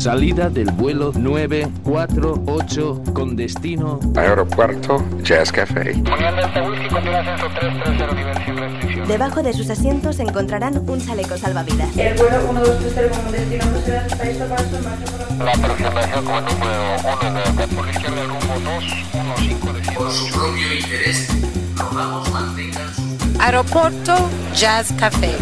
Salida del vuelo 948 con destino Aeropuerto Jazz Café. Debajo de sus asientos encontrarán un chaleco salvavidas. El vuelo 1230 con destino la... Aproximación como número 1 de por la izquierda rumbo 215 de Por su propio interés, rogamos mantengan su... Aeropuerto Jazz Café.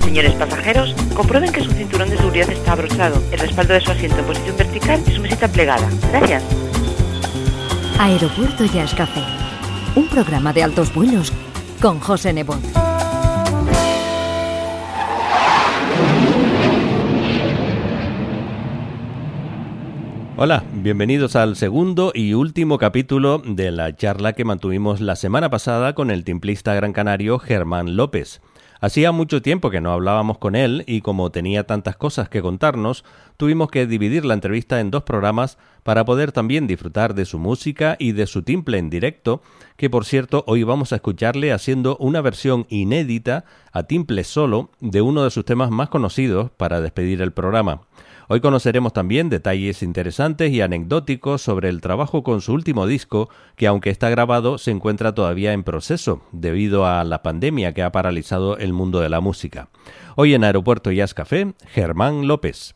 Señores pasajeros, comprueben que su cinturón de seguridad está abrochado, el respaldo de su asiento en posición vertical y su mesita plegada. Gracias. Aeropuerto Jazz Café. Un programa de altos vuelos con José Nebot. Hola, bienvenidos al segundo y último capítulo de la charla que mantuvimos la semana pasada con el timplista gran canario Germán López. Hacía mucho tiempo que no hablábamos con él y como tenía tantas cosas que contarnos, tuvimos que dividir la entrevista en dos programas para poder también disfrutar de su música y de su timple en directo, que por cierto hoy vamos a escucharle haciendo una versión inédita a timple solo de uno de sus temas más conocidos para despedir el programa. Hoy conoceremos también detalles interesantes y anecdóticos sobre el trabajo con su último disco, que aunque está grabado, se encuentra todavía en proceso, debido a la pandemia que ha paralizado el mundo de la música. Hoy en Aeropuerto Jazz Café, Germán López.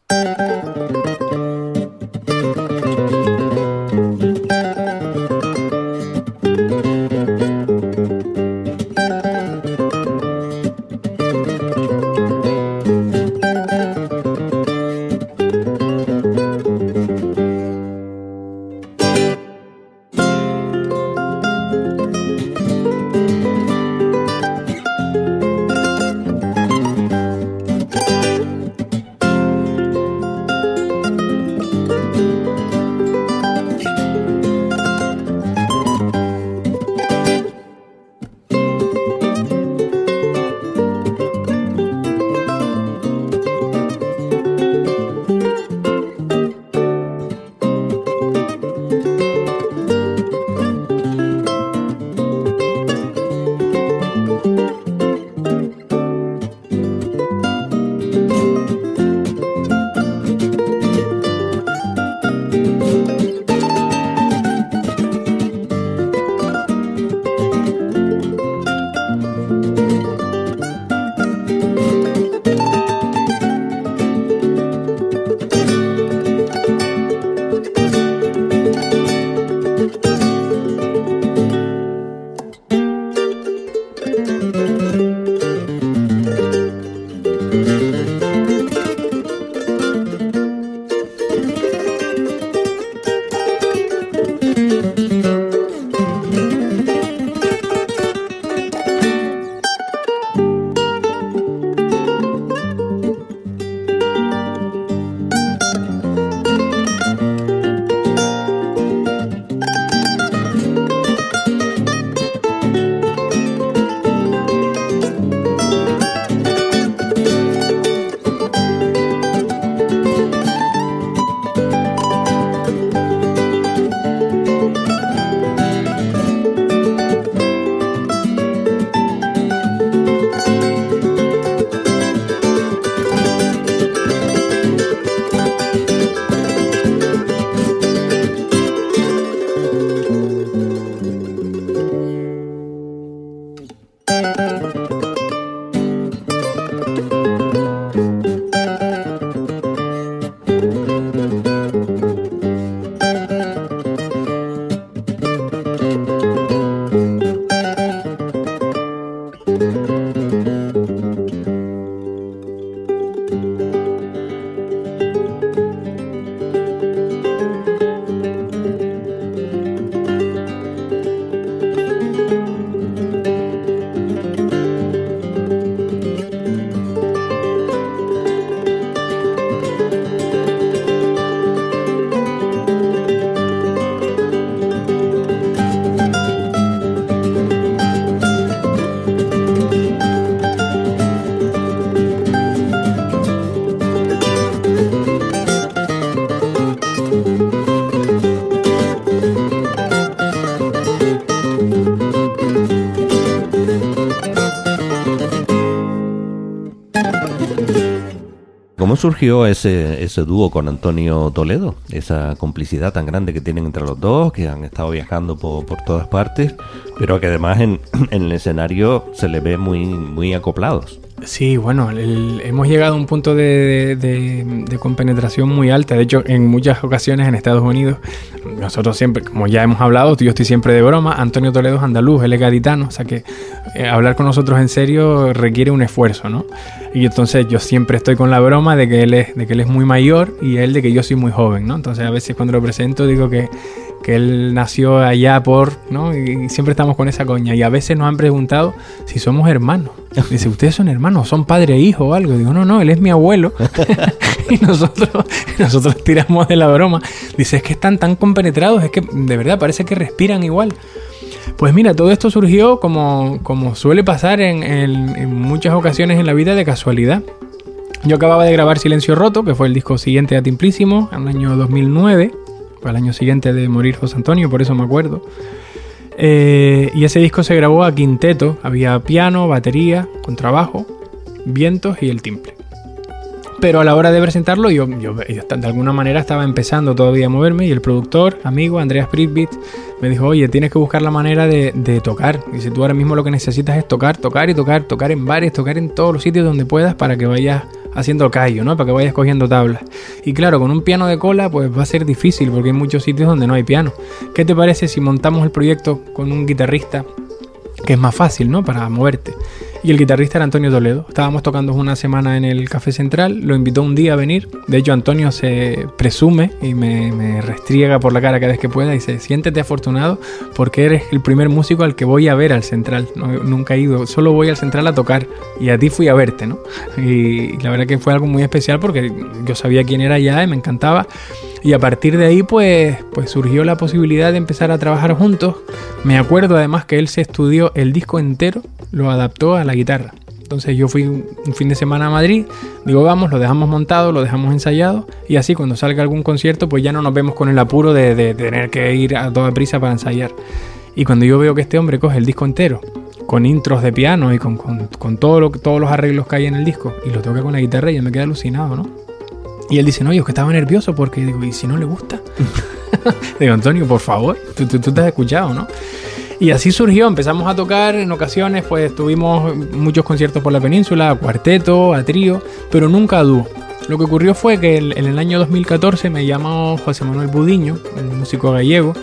Surgió ese, ese dúo con Antonio Toledo? Esa complicidad tan grande que tienen entre los dos, que han estado viajando por, por todas partes, pero que además en, en el escenario se le ve muy, muy acoplados. Sí, bueno, hemos llegado a un punto de, de- de compenetración muy alta. De hecho, en muchas ocasiones en Estados Unidos, nosotros siempre, como ya hemos hablado, yo estoy siempre de broma. Antonio Toledo es andaluz, él es gaditano, o sea que eh, hablar con nosotros en serio requiere un esfuerzo, ¿no? Y entonces yo siempre estoy con la broma de que él es, de que él es muy mayor y él de que yo soy muy joven, ¿no? Entonces a veces cuando lo presento digo que, que él nació allá por, ¿no? Y siempre estamos con esa coña. Y a veces nos han preguntado si somos hermanos. Dice, ¿ustedes son hermanos? ¿Son padre e hijo o algo? Digo, no, no, él es mi abuelo. y nosotros, nosotros tiramos de la broma. Dice, es que están tan compenetrados, es que de verdad parece que respiran igual. Pues mira, todo esto surgió como, como suele pasar en, en- en muchas ocasiones en la vida de casualidad. Yo acababa de grabar Silencio Roto, que fue el disco siguiente a Timplísimo, en el año 2009, el año siguiente de morir José Antonio, por eso me acuerdo. Eh, y ese disco se grabó a quinteto, había piano, batería, contrabajo, vientos y el timple. Pero a la hora de presentarlo, yo, de alguna manera estaba empezando todavía a moverme y el productor, amigo Andreas Pritbit, me dijo, oye, tienes que buscar la manera de, de tocar. Dice, tú ahora mismo lo que necesitas es tocar, tocar y tocar, tocar en bares, tocar en todos los sitios donde puedas para que vayas haciendo callo, ¿no? Para que vayas cogiendo tablas. Y claro, con un piano de cola, pues va a ser difícil porque hay muchos sitios donde no hay piano. ¿Qué te parece si montamos el proyecto con un guitarrista que es más fácil, ¿no? Para moverte. Y el guitarrista era Antonio Toledo. Estábamos tocando una semana en el Café Central, lo invitó un día a venir. De hecho, Antonio se presume y me, me restriega por la cara cada vez que pueda y dice, siéntete afortunado porque eres el primer músico al que voy a ver al Central. No, nunca he ido, solo voy al Central a tocar y a ti fui a verte, ¿no? Y, la verdad que fue algo muy especial porque yo sabía quién era ya y me encantaba. Y a partir de ahí, pues, pues surgió la posibilidad de empezar a trabajar juntos. Me acuerdo además que él se estudió el disco entero, lo adaptó a la guitarra. Entonces yo fui un fin de semana a Madrid, digo vamos, lo dejamos montado, lo dejamos ensayado y así cuando salga algún concierto pues ya no nos vemos con el apuro de, tener que ir a toda prisa para ensayar. Y cuando yo veo que este hombre coge el disco entero, con intros de piano y con, con- con todo lo, todos los arreglos que hay en el disco y lo toca con la guitarra, yo me quedé alucinado, ¿no? Y él dice, no, yo que estaba nervioso porque digo, ¿y si no le gusta? digo, Antonio, por favor, tú, te has escuchado, ¿no? Y así surgió, empezamos a tocar en ocasiones, pues tuvimos muchos conciertos por la península, a cuarteto, a trío, pero nunca a dúo. Lo que ocurrió fue que el- en el año 2014 me llamó José Manuel Budiño, un músico gallego,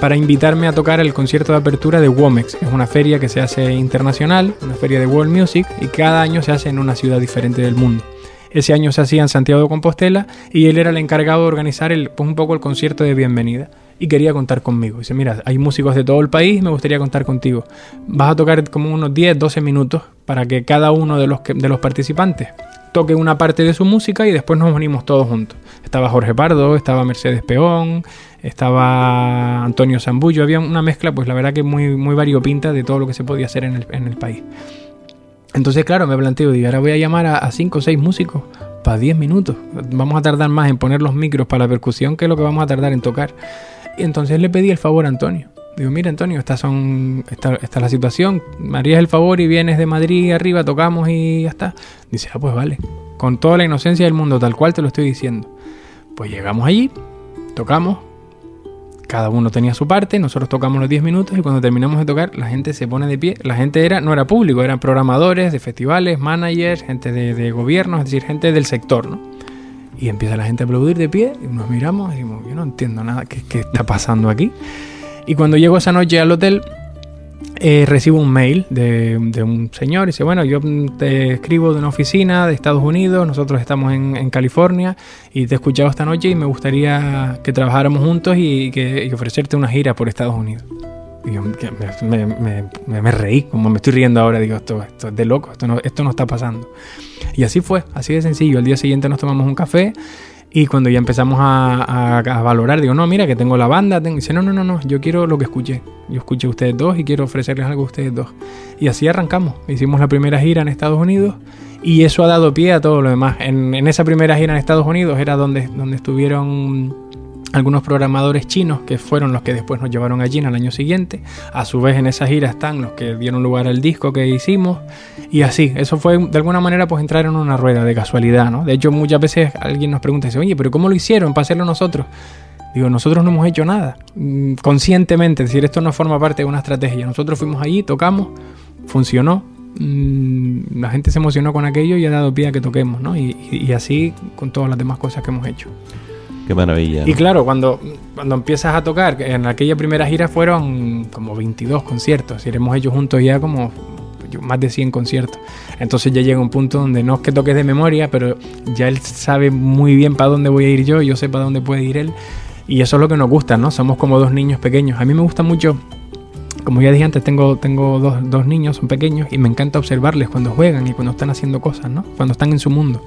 para invitarme a tocar el concierto de apertura de Womex, que es una feria que se hace internacional, una feria de World Music, y cada año se hace en una ciudad diferente del mundo. Ese año se hacía en Santiago de Compostela y él era el encargado de organizar el, pues un poco el concierto de bienvenida. Y quería contar conmigo. Dice, mira, hay músicos de todo el país, me gustaría contar contigo. Vas a tocar como unos 10, 12 minutos para que cada uno de los, participantes toque una parte de su música y después nos unimos todos juntos. Estaba Jorge Pardo, estaba Mercedes Peón, estaba Antonio Zambullo, había una mezcla, pues la verdad que muy, muy variopinta de todo lo que se podía hacer en el país. Entonces, claro, me planteo, digo, ahora voy a llamar a 5 o 6 músicos para 10 minutos. Vamos a tardar más en poner los micros para la percusión que lo que vamos a tardar en tocar. Y entonces le pedí el favor a Antonio. Digo, mira Antonio, estas son, esta, esta es la situación. Me harías el favor y vienes de Madrid arriba, tocamos y ya está. Dice, ah, pues vale. Con toda la inocencia del mundo, tal cual te lo estoy diciendo. Pues llegamos allí, tocamos, cada uno tenía su parte, nosotros tocamos los 10 minutos y cuando terminamos de tocar la gente se pone de pie. La gente era no era público, eran programadores de festivales, managers, gente de, de gobierno, es decir, gente del sector, ¿no? Y empieza la gente a aplaudir de pie y nos miramos y decimos, yo no entiendo nada, ¿qué, qué está pasando aquí? Y cuando llego esa noche al hotel, eh, recibo un mail de, de un señor y dice, bueno, yo te escribo de una oficina de Estados Unidos, nosotros estamos en, en California y te he escuchado esta noche y me gustaría que trabajáramos juntos y, que, y ofrecerte una gira por Estados Unidos. Y yo me, me- me- me reí, como me estoy riendo ahora, digo, esto, esto es de loco, esto no, esto no está pasando. Y así fue, así de sencillo. Al día siguiente nos tomamos un café y cuando ya empezamos a, valorar, digo, no, mira que tengo la banda, tengo... dice, no, no, no, no, yo quiero lo que escuché. Yo escuché a ustedes dos y quiero ofrecerles algo a ustedes dos. Y así arrancamos. Hicimos la primera gira en Estados Unidos y eso ha dado pie a todo lo demás. En, en esa primera gira en Estados Unidos era donde, donde estuvieron algunos programadores chinos que fueron los que después nos llevaron allí en el año siguiente. A su vez en esa gira están los que dieron lugar al disco que hicimos y así. Eso fue de alguna manera pues entrar en una rueda de casualidad, ¿no? De hecho muchas veces alguien nos pregunta, dice, oye, pero ¿cómo lo hicieron para hacerlo nosotros? Digo, nosotros no hemos hecho nada mm, conscientemente, es decir, esto no forma parte de una estrategia. Nosotros fuimos allí, tocamos, funcionó, mm, la gente se emocionó con aquello y ha dado pie a que toquemos, ¿no? Y así con todas las demás cosas que hemos hecho. Qué maravilla. Y claro, cuando, cuando empiezas a tocar, en aquella primera gira fueron como 22 conciertos, y hemos hecho juntos ya como más de 100 conciertos. Entonces ya llega un punto donde no es que toques de memoria, pero ya él sabe muy bien para dónde voy a ir yo, yo sé para dónde puede ir él. Y eso es lo que nos gusta, ¿no? Somos como dos niños pequeños. A mí me gusta mucho como ya dije antes, tengo, tengo dos, dos, niños, son pequeños, y me encanta observarles cuando juegan y cuando están haciendo cosas, ¿no? Cuando están en su mundo.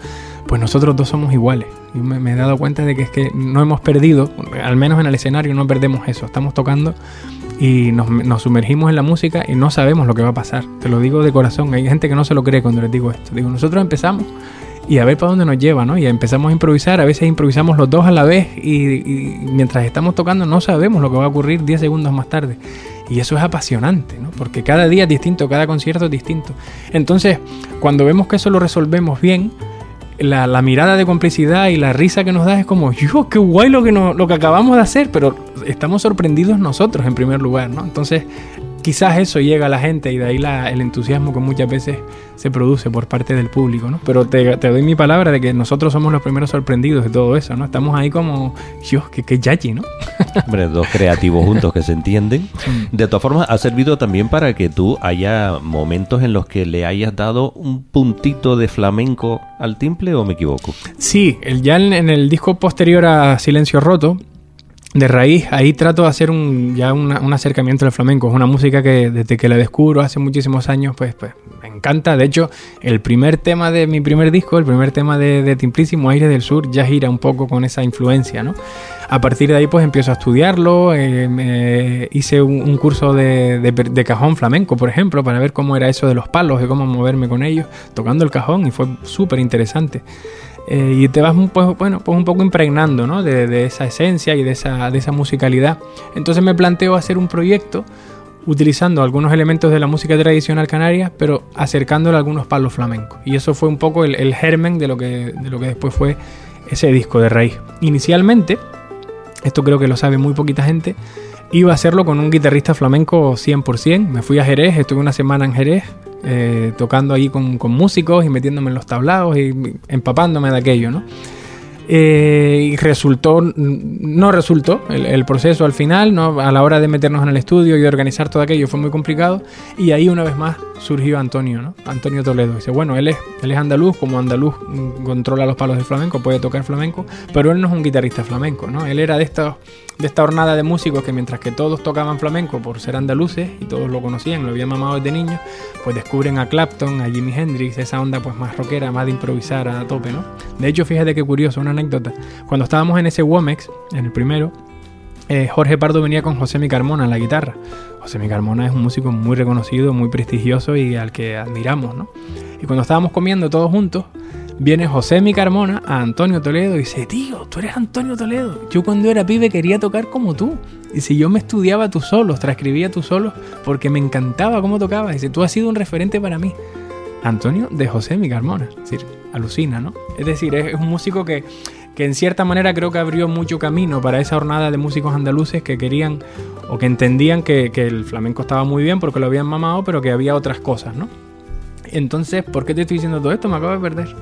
Pues nosotros dos somos iguales. Y me, he dado cuenta de que es que no hemos perdido, al menos en el escenario no perdemos eso. Estamos tocando y nos, sumergimos en la música y no sabemos lo que va a pasar. Te lo digo de corazón. Hay gente que no se lo cree cuando les digo esto. Digo, nosotros empezamos y a ver para dónde nos lleva, ¿no? Y empezamos a improvisar, a veces improvisamos los dos a la vez y, y mientras estamos tocando no sabemos lo que va a ocurrir 10 segundos más tarde. Y eso es apasionante, ¿no? Porque cada día es distinto, cada concierto es distinto. Entonces, cuando vemos que eso lo resolvemos bien, la, la, mirada de complicidad y la risa que nos da es como, yo, qué guay lo que, no, lo que acabamos de hacer, pero estamos sorprendidos nosotros en primer lugar, ¿no? Entonces, quizás eso llega a la gente y de ahí la, el entusiasmo que muchas veces se produce por parte del público, ¿no? Pero te, te, doy mi palabra de que nosotros somos los primeros sorprendidos de todo eso, ¿no? Estamos ahí como, yo, que, que yachi, ¿no? Hombre, dos creativos juntos que se entienden. De todas formas, ha servido también para que tú haya momentos en los que le hayas dado un puntito de flamenco al timple o me equivoco. Sí, el, ya en, en el disco posterior a Silencio Roto, de raíz, ahí trato de hacer un, ya una, un acercamiento al flamenco. Es una música que desde que la descubro hace muchísimos años, pues, pues encanta. De hecho, el primer tema de mi primer disco, el primer tema de, de Timplísimo, Aire del Sur, ya gira un poco con esa influencia, ¿no? A partir de ahí, pues empiezo a estudiarlo. Eh, me hice un, curso de, cajón flamenco, por ejemplo, para ver cómo era eso de los palos, de cómo moverme con ellos, tocando el cajón, y fue súper interesante. Eh, y te vas pues, bueno, pues un poco impregnando ¿no? de, de, esa esencia y de esa, de esa musicalidad. Entonces me planteo hacer un proyecto utilizando algunos elementos de la música tradicional canaria, pero acercándole algunos palos flamencos. Y eso fue un poco el, el germen de lo, que, de lo que después fue ese disco de raíz. Inicialmente, esto creo que lo sabe muy poquita gente, iba a hacerlo con un guitarrista flamenco 100%. Me fui a Jerez, estuve una semana en Jerez, eh, tocando ahí con, con, músicos y metiéndome en los tablados y empapándome de aquello, ¿no? Eh, y resultó, no resultó el, proceso al final, ¿no? a la hora de meternos en el estudio y organizar todo aquello fue muy complicado. Y ahí una vez más surgió Antonio, ¿no? Antonio Toledo. Dice, bueno, él es, él es andaluz, como andaluz controla los palos de flamenco, puede tocar flamenco, pero él no es un guitarrista flamenco, ¿no? Él era de esta, de esta hornada de músicos que mientras que todos tocaban flamenco por ser andaluces y todos lo conocían, lo habían mamado desde niños, pues descubren a Clapton, a Jimi Hendrix, esa onda pues más rockera, más de improvisar a tope, ¿no? De hecho, fíjate qué curioso, una anécdota. Cuando estábamos en ese Womex, en el primero, eh, Jorge Pardo venía con José Mi Carmona en la guitarra. José Mi Carmona es un músico muy reconocido, muy prestigioso y al que admiramos, ¿no? Y cuando estábamos comiendo todos juntos, viene José Mi Carmona a Antonio Toledo y dice, tío, tú eres Antonio Toledo. Yo cuando era pibe quería tocar como tú. Y si yo me estudiaba tus solos, transcribía tus solos, porque me encantaba cómo tocabas. Dice, tú has sido un referente para mí. Antonio de José Mi Carmona. Es decir, alucina, ¿no? Es decir, es un músico que que en cierta manera creo que abrió mucho camino para esa jornada de músicos andaluces que querían o que entendían que, que, el flamenco estaba muy bien porque lo habían mamado, pero que había otras cosas, ¿no? Entonces, ¿por qué te estoy diciendo todo esto? Me acabo de perder.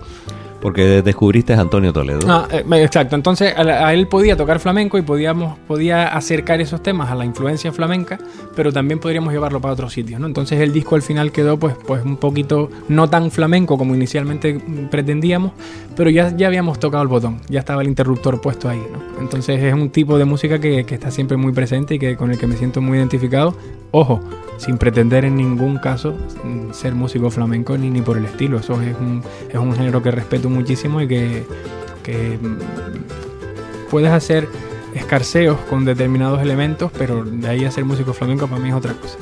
Porque descubriste a Antonio Toledo. Ah, eh, exacto. Entonces a, a, él podía tocar flamenco y podíamos, podía acercar esos temas a la influencia flamenca, pero también podríamos llevarlo para otros sitios, ¿no? Entonces el disco al final quedó pues, pues un poquito no tan flamenco como inicialmente pretendíamos, pero ya, ya habíamos tocado el botón, ya estaba el interruptor puesto ahí, ¿no? Entonces es un tipo de música que, que está siempre muy presente y que, con el que me siento muy identificado. Ojo, sin pretender en ningún caso ser músico flamenco ni, ni por el estilo. Eso es un, es un género que respeto muchísimo y que, que puedes hacer escarceos con determinados elementos, pero de ahí a ser músico flamenco para mí es otra cosa.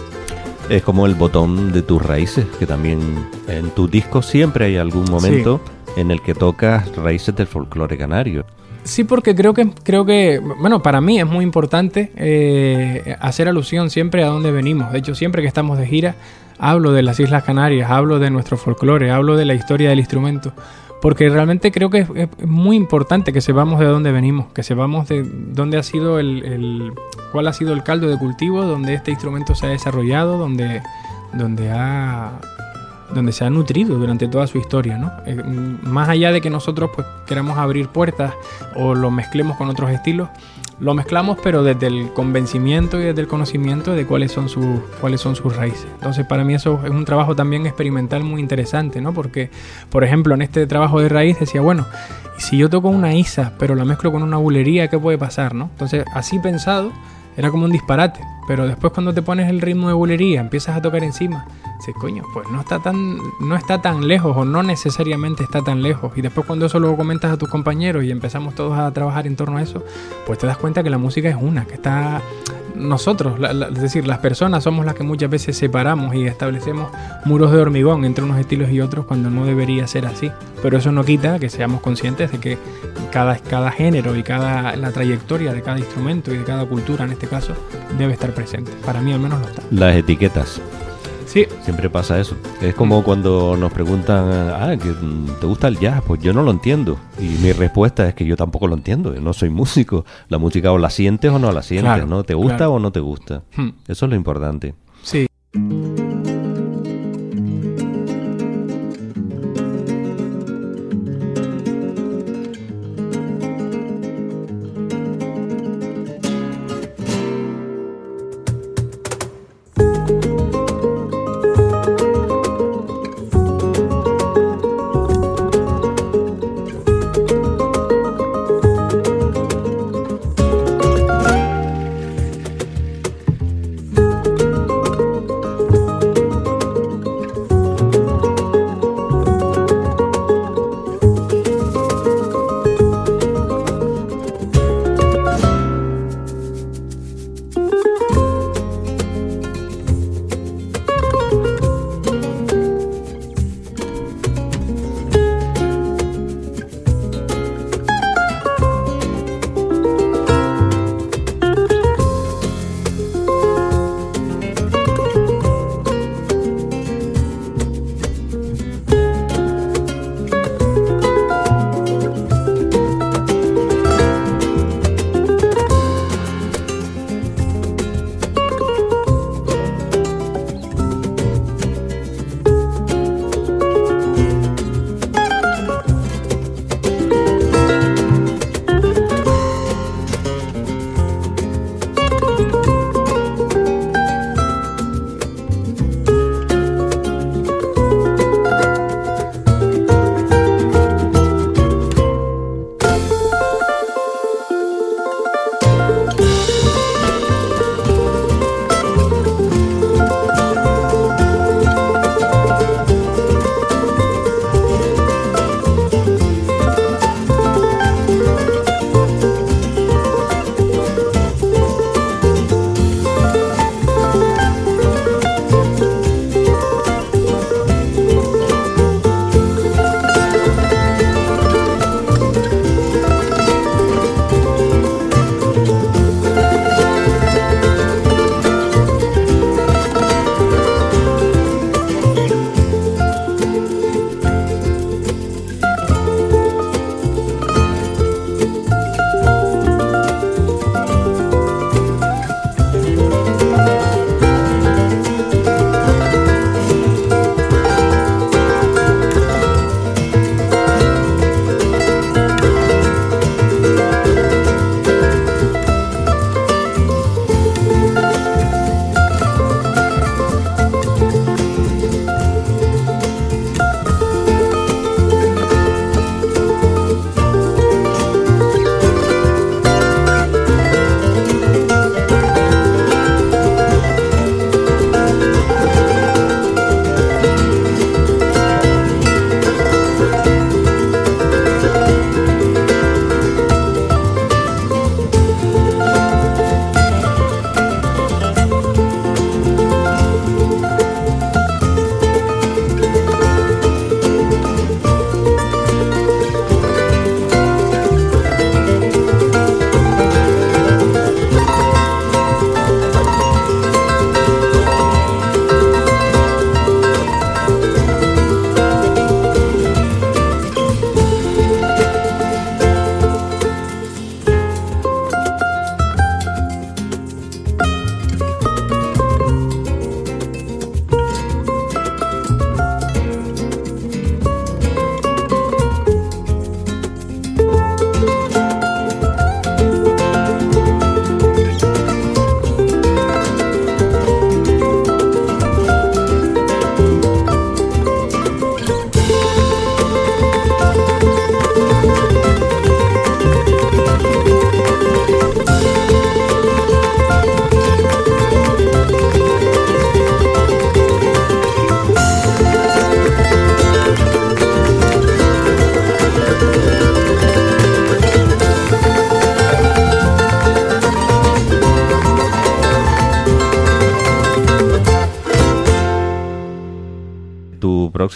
Es como el botón de tus raíces, que también en tu disco siempre hay algún momento sí. En el que tocas raíces del folclore canario. Sí, porque creo que, creo que, bueno, para mí es muy importante eh, hacer alusión siempre a dónde venimos. De hecho, siempre que estamos de gira, hablo de las Islas Canarias, hablo de nuestro folclore, hablo de la historia del instrumento. Porque realmente creo que es, muy importante que sepamos de dónde venimos, que sepamos de dónde ha sido el, el, cuál ha sido el caldo de cultivo, donde este instrumento se ha desarrollado, donde, donde ha donde se ha nutrido durante toda su historia, ¿no? Eh, más allá de que nosotros pues queramos abrir puertas o lo mezclemos con otros estilos, lo mezclamos pero desde el convencimiento y desde el conocimiento de cuáles son sus cuáles son sus raíces. Entonces, para mí eso es un trabajo también experimental muy interesante, ¿no? Porque por ejemplo, en este trabajo de raíz decía, bueno, si yo toco una isa, pero la mezclo con una bulería, ¿qué puede pasar, no? Entonces, así pensado, era como un disparate. Pero después cuando te pones el ritmo de bulería, empiezas a tocar encima, dices, coño, pues no está tan, no está tan lejos o no necesariamente está tan lejos. Y después cuando eso lo comentas a tus compañeros y empezamos todos a trabajar en torno a eso, pues te das cuenta que la música es una, que está nosotros, es decir, las personas somos las que muchas veces separamos y establecemos muros de hormigón entre unos estilos y otros cuando no debería ser así. Pero eso no quita que seamos conscientes de que cada, cada género y cada la trayectoria de cada instrumento y de cada cultura en este caso debe estar presente. Para mí al menos lo está. Las etiquetas. Sí. Siempre pasa eso. Es como cuando nos preguntan, ah, ¿te gusta el jazz? Pues yo no lo entiendo. Y mi respuesta es que yo tampoco lo entiendo. Yo no soy músico. La música o la sientes o no la sientes, ¿no? ¿Te gusta o no te gusta? Hmm. Eso es lo importante.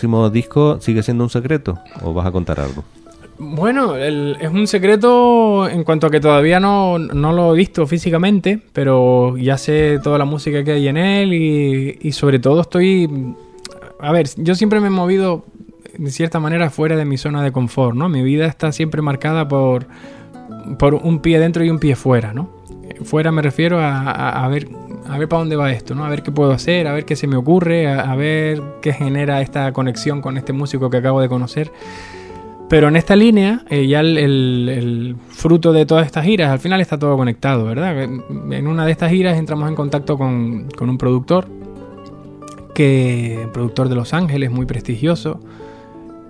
Próximo disco sigue siendo un secreto o vas a contar algo? Bueno, es un secreto en cuanto a que todavía no, no lo he visto físicamente, pero ya sé toda la música que hay en él y, y sobre todo estoy... A ver, yo siempre me he movido de cierta manera fuera de mi zona de confort, ¿no? Mi vida está siempre marcada por, por un pie dentro y un pie fuera, ¿no? Fuera me refiero a, a- a ver a ver para dónde va esto, ¿no? A ver qué puedo hacer, a ver qué se me ocurre, a, ver qué genera esta conexión con este músico que acabo de conocer. Pero en esta línea, eh, ya el, el- el fruto de todas estas giras, al final está todo conectado, ¿verdad? En una de estas giras entramos en contacto con, con un productor, que productor de Los Ángeles, muy prestigioso.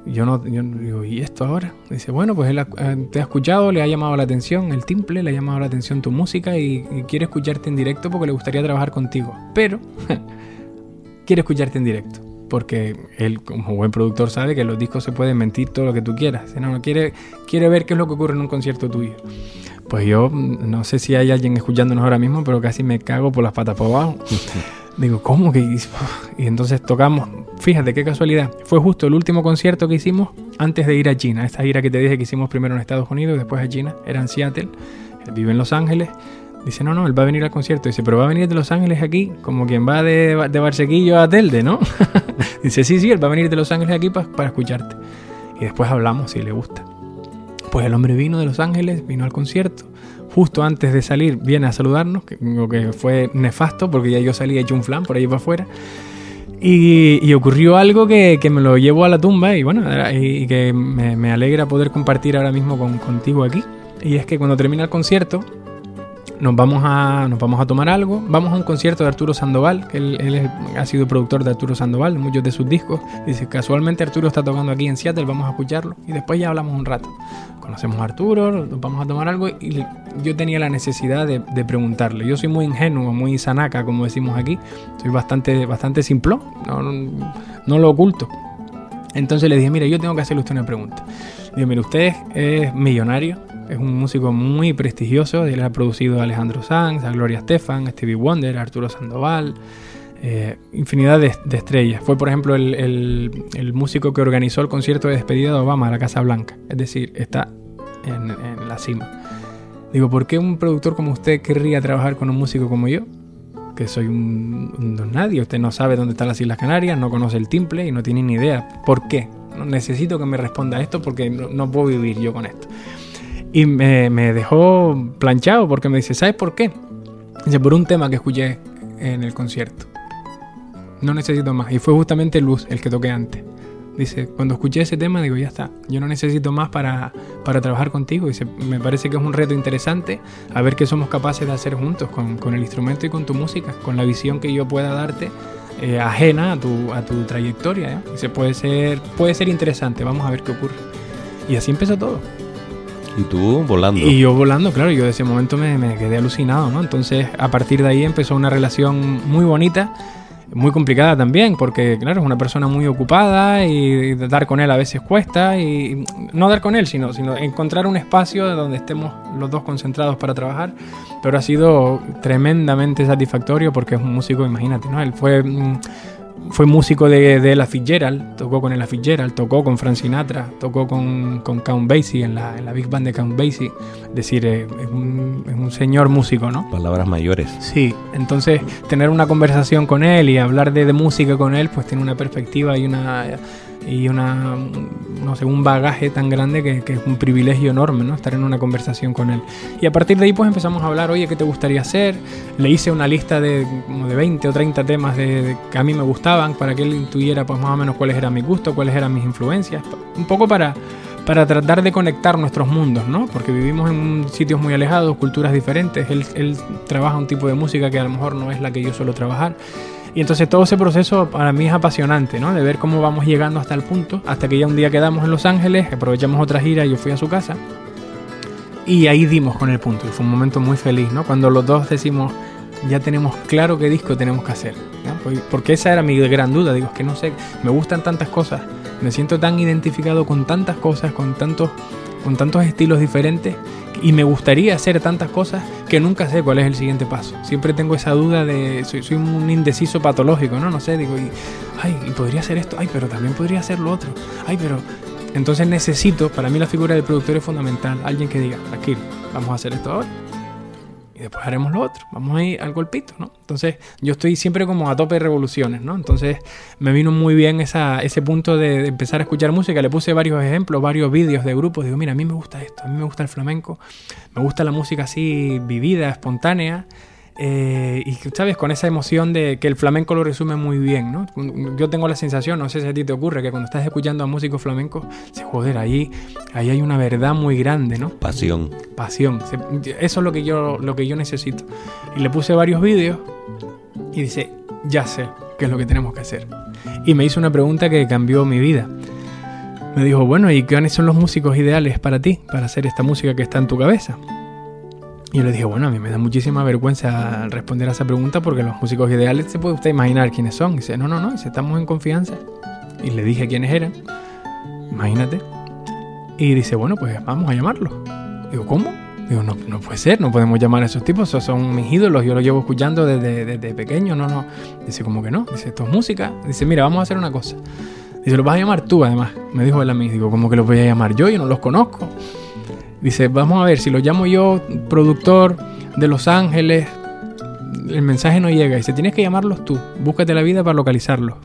Yo no yo digo, ¿y esto ahora? Dice, bueno, pues él ha- eh, te ha escuchado, le ha llamado la atención el timple, le ha llamado la atención tu música y, quiere escucharte en directo porque le gustaría trabajar contigo. Pero quiere escucharte en directo. Porque él, como buen productor, sabe que los discos se pueden mentir todo lo que tú quieras. No, no quiere, quiere ver qué es lo que ocurre en un concierto tuyo. Pues yo mm, no sé si hay alguien escuchándonos ahora mismo, pero casi me cago por las patas por abajo. Digo, ¿cómo que? Y entonces tocamos, fíjate qué casualidad, fue justo el último concierto que hicimos antes de ir a China. Esta gira que te dije que hicimos primero en Estados Unidos, después a China, era en Seattle. Él vive en Los Ángeles. Dice, no, no, él va a venir al concierto. Dice, pero va a venir de Los Ángeles aquí, como quien va de, de Barsequillo a Telde, ¿no? Dice, sí, sí, él va a venir de Los Ángeles aquí pa- para escucharte. Y después hablamos si le gusta. Pues el hombre vino de Los Ángeles, vino al concierto. Justo antes de salir, viene a saludarnos, que, lo que fue nefasto, porque ya yo salí hecho un flan por ahí para afuera. Y, ocurrió algo que, que me lo llevo a la tumba y bueno, y, y que me, me alegra poder compartir ahora mismo con, contigo aquí. Y es que cuando termina el concierto, nos vamos a, nos vamos a tomar algo. Vamos a un concierto de Arturo Sandoval, que él, ha sido productor de Arturo Sandoval, muchos de sus discos. Dice, casualmente Arturo está tocando aquí en Seattle, vamos a escucharlo. Y después ya hablamos un rato. Conocemos a Arturo, nos vamos a tomar algo y yo tenía la necesidad de, preguntarle. Yo soy muy ingenuo, muy sanaca, como decimos aquí. Soy bastante, bastante simplón, no, no, no lo oculto. Entonces le dije, mira, yo tengo que hacerle usted una pregunta. Dije, mire, usted es, millonario, es un músico muy prestigioso, él ha producido a Alejandro Sanz, a Gloria Estefan, a Stevie Wonder, a Arturo Sandoval, eh, infinidad de, estrellas. Fue, por ejemplo, el, músico que organizó el concierto de despedida de Obama a la Casa Blanca, es decir, está en, la cima. Digo, ¿por qué un productor como usted querría trabajar con un músico como yo? Que soy un, un don nadie, usted no sabe dónde están las Islas Canarias, no conoce el timple y no tiene ni idea. ¿Por qué? Necesito que me responda esto porque no, no puedo vivir yo con esto. Y me, me dejó planchado porque me dice, ¿sabes por qué? Dice, por un tema que escuché en el concierto. No necesito más. Y fue justamente Luz el que toqué antes. Dice, cuando escuché ese tema, digo, ya está. Yo no necesito más para, para trabajar contigo. Dice, me parece que es un reto interesante a ver qué somos capaces de hacer juntos con, con el instrumento y con tu música, con la visión que yo pueda darte eh, ajena a tu, a tu trayectoria. ¿eh? Dice, puede ser, puede ser interesante, vamos a ver qué ocurre. Y así empezó todo. Y tú volando. Y yo volando, claro, yo de ese momento me, me quedé alucinado, ¿no? Entonces, a partir de ahí empezó una relación muy bonita, muy complicada también, porque, claro, es una persona muy ocupada y dar con él a veces cuesta, y no dar con él, sino, sino encontrar un espacio donde estemos los dos concentrados para trabajar, pero ha sido tremendamente satisfactorio porque es un músico, imagínate, ¿no? Él fue... mm, fue músico de, de Ella Fitzgerald, tocó con Ella Fitzgerald, tocó con Frank Sinatra, tocó con, con Count Basie en la, en la Big Band de Count Basie. Es decir, eh, es, un, es un señor músico, ¿no? Palabras mayores. Sí, entonces tener una conversación con él y hablar de, de música con él, pues tiene una perspectiva y una y una no sé, un bagaje tan grande que, que es un privilegio enorme, ¿no? Estar en una conversación con él. Y a partir de ahí pues empezamos a hablar, oye, ¿qué te gustaría hacer? Le hice una lista de como de 20 o 30 temas de, de- que a mí me gustaban para que él intuyera pues más o menos cuáles eran mis gustos, cuáles eran mis influencias, un poco para para tratar de conectar nuestros mundos, ¿no? Porque vivimos en sitios muy alejados, culturas diferentes. Él, él trabaja un tipo de música que a lo mejor no es la que yo suelo trabajar. Y entonces todo ese proceso para mí es apasionante, ¿no? De ver cómo vamos llegando hasta el punto, hasta que ya un día quedamos en Los Ángeles, aprovechamos otra gira, yo fui a su casa y ahí dimos con el punto. Y fue un momento muy feliz, ¿no? Cuando los dos decimos, ya tenemos claro qué disco tenemos que hacer. ¿no? Porque esa era mi gran duda. Digo, es que no sé, me gustan tantas cosas, me siento tan identificado con tantas cosas, con tantos con tantos estilos diferentes y me gustaría hacer tantas cosas que nunca sé cuál es el siguiente paso. Siempre tengo esa duda de, soy, soy un indeciso patológico, ¿no? No sé, digo, y, ay, y podría hacer esto, ay, pero también podría hacer lo otro, ay, pero... Entonces necesito, para mí la figura del productor es fundamental, alguien que diga, tranquilo, vamos a hacer esto ahora y después haremos lo otro. Vamos a ir al golpito, ¿no? Entonces, yo estoy siempre como a tope de revoluciones, ¿no? Entonces, me vino muy bien esa, ese punto de, empezar a escuchar música. Le puse varios ejemplos, varios vídeos de grupos. Digo, mira, a mí me gusta esto, a mí me gusta el flamenco, me gusta la música así vivida, espontánea. Eh, y sabes, con esa emoción de que el flamenco lo resume muy bien, ¿no? Yo tengo la sensación, no sé si a ti te ocurre, que cuando estás escuchando a músicos flamencos, se joder, ahí, ahí hay una verdad muy grande, ¿no? Pasión. Pasión. Eso es lo que yo, lo que yo necesito. Y le puse varios vídeos y dice, ya sé qué es lo que tenemos que hacer. Y me hizo una pregunta que cambió mi vida. Me dijo, bueno, ¿y quiénes son los músicos ideales para ti, para hacer esta música que está en tu cabeza? Y yo le dije, bueno, a mí me da muchísima vergüenza responder a esa pregunta porque los músicos ideales se puede usted imaginar quiénes son. Y dice, no, no, no, estamos en confianza. Y le dije quiénes eran. Imagínate. Y dice, bueno, pues vamos a llamarlos. Digo, ¿cómo? Digo, no, no puede ser, no podemos llamar a esos tipos, esos son mis ídolos, yo los llevo escuchando desde, desde pequeño, no, no. Dice, ¿cómo que no? Dice, esto es música. Dice, mira, vamos a hacer una cosa. Dice, lo vas a llamar tú, además. Me dijo él a mí. Digo, ¿cómo que lo voy a llamar yo? Yo no los conozco. Dice, vamos a ver, si lo llamo yo productor de Los Ángeles, el mensaje no llega. Dice, tienes que llamarlos tú. Búscate la vida para localizarlos.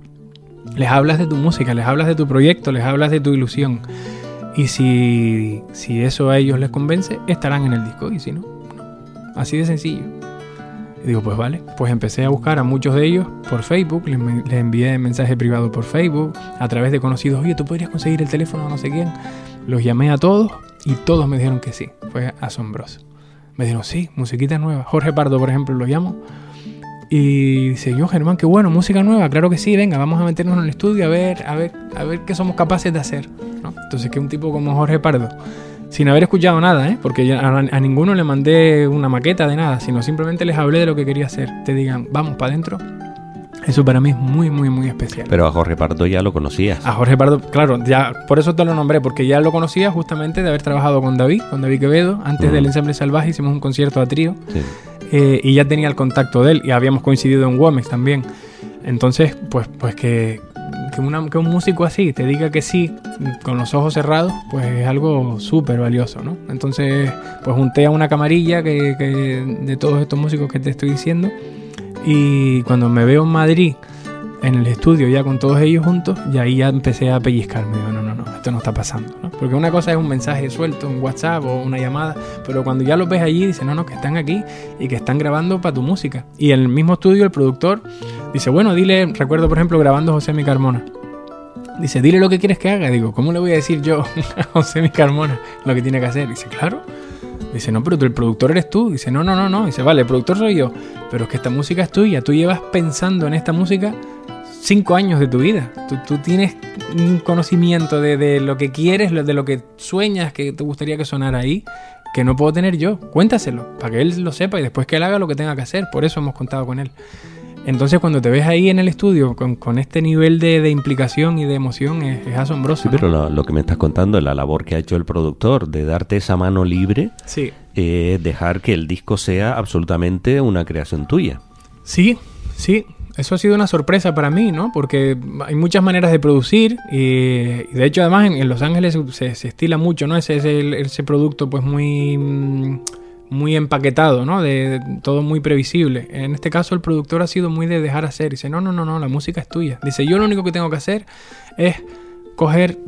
Les hablas de tu música, les hablas de tu proyecto, les hablas de tu ilusión. Y si, si eso a ellos les convence, estarán en el disco. Y si no, no. Así de sencillo. Y digo, pues vale. Pues empecé a buscar a muchos de ellos por Facebook. Les, les envié mensaje privado por Facebook. A través de conocidos. Oye, tú podrías conseguir el teléfono no sé quién. Los llamé a todos y todos me dijeron que sí. Fue asombroso. Me dijeron, sí, musiquita nueva. Jorge Pardo, por ejemplo, lo llamo. Y dice, yo Germán, qué bueno, música nueva, claro que sí, venga, vamos a meternos en el estudio a ver, a ver, a ver qué somos capaces de hacer. ¿no? Entonces que un tipo como Jorge Pardo, sin haber escuchado nada, ¿eh? porque a, a, ninguno le mandé una maqueta de nada, sino simplemente les hablé de lo que quería hacer. Te digan, vamos para adentro. Eso para mí es muy, muy, muy especial. Pero a Jorge Pardo ya lo conocías. A Jorge Pardo, claro, ya por eso te lo nombré, porque ya lo conocía justamente de haber trabajado con David, con David Quevedo. Antes del ensamble salvaje hicimos un concierto a trío. Sí. Eh, y ya tenía el contacto de él y habíamos coincidido en Womex también. Entonces, pues, pues que, que, una, que, un músico así te diga que sí con los ojos cerrados, pues es algo súper valioso, ¿no? Entonces, pues junté a una camarilla que, que, de todos estos músicos que te estoy diciendo y cuando me veo en Madrid en el estudio ya con todos ellos juntos, y ahí ya empecé a pellizcarme. Digo, no, no, no, esto no está pasando. ¿no? Porque una cosa es un mensaje suelto, un WhatsApp o una llamada, pero cuando ya los ves allí, dice, no, no, que están aquí y que están grabando para tu música. Y en el mismo estudio el productor dice, bueno, dile, recuerdo por ejemplo grabando José Mi Carmona. Dice, dile lo que quieres que haga. Digo, ¿cómo le voy a decir yo a José Mi Carmona lo que tiene que hacer? Dice, claro. Dice, no, pero tú, el productor eres tú. Dice, no, no, no, no. Dice, vale, el productor soy yo. Pero es que esta música es tuya. Tú llevas pensando en esta música cinco años de tu vida. Tú, tú tienes un conocimiento de, de, lo que quieres, de lo que sueñas, que te gustaría que sonara ahí, que no puedo tener yo. Cuéntaselo, para que él lo sepa y después que él haga lo que tenga que hacer. Por eso hemos contado con él. Entonces cuando te ves ahí en el estudio con, con este nivel de, de, implicación y de emoción es, es asombroso. Sí, pero lo, lo, que me estás contando, la labor que ha hecho el productor de darte esa mano libre, sí. eh, dejar que el disco sea absolutamente una creación tuya. Sí, sí, eso ha sido una sorpresa para mí, ¿no? Porque hay muchas maneras de producir y, de hecho además en, en Los Ángeles se, se, estila mucho, ¿no? Ese, ese, ese producto pues muy muy empaquetado, ¿no? De, todo muy previsible. En este caso el productor ha sido muy de dejar hacer. Dice, no, no, no, no, la música es tuya. Dice, yo lo único que tengo que hacer es coger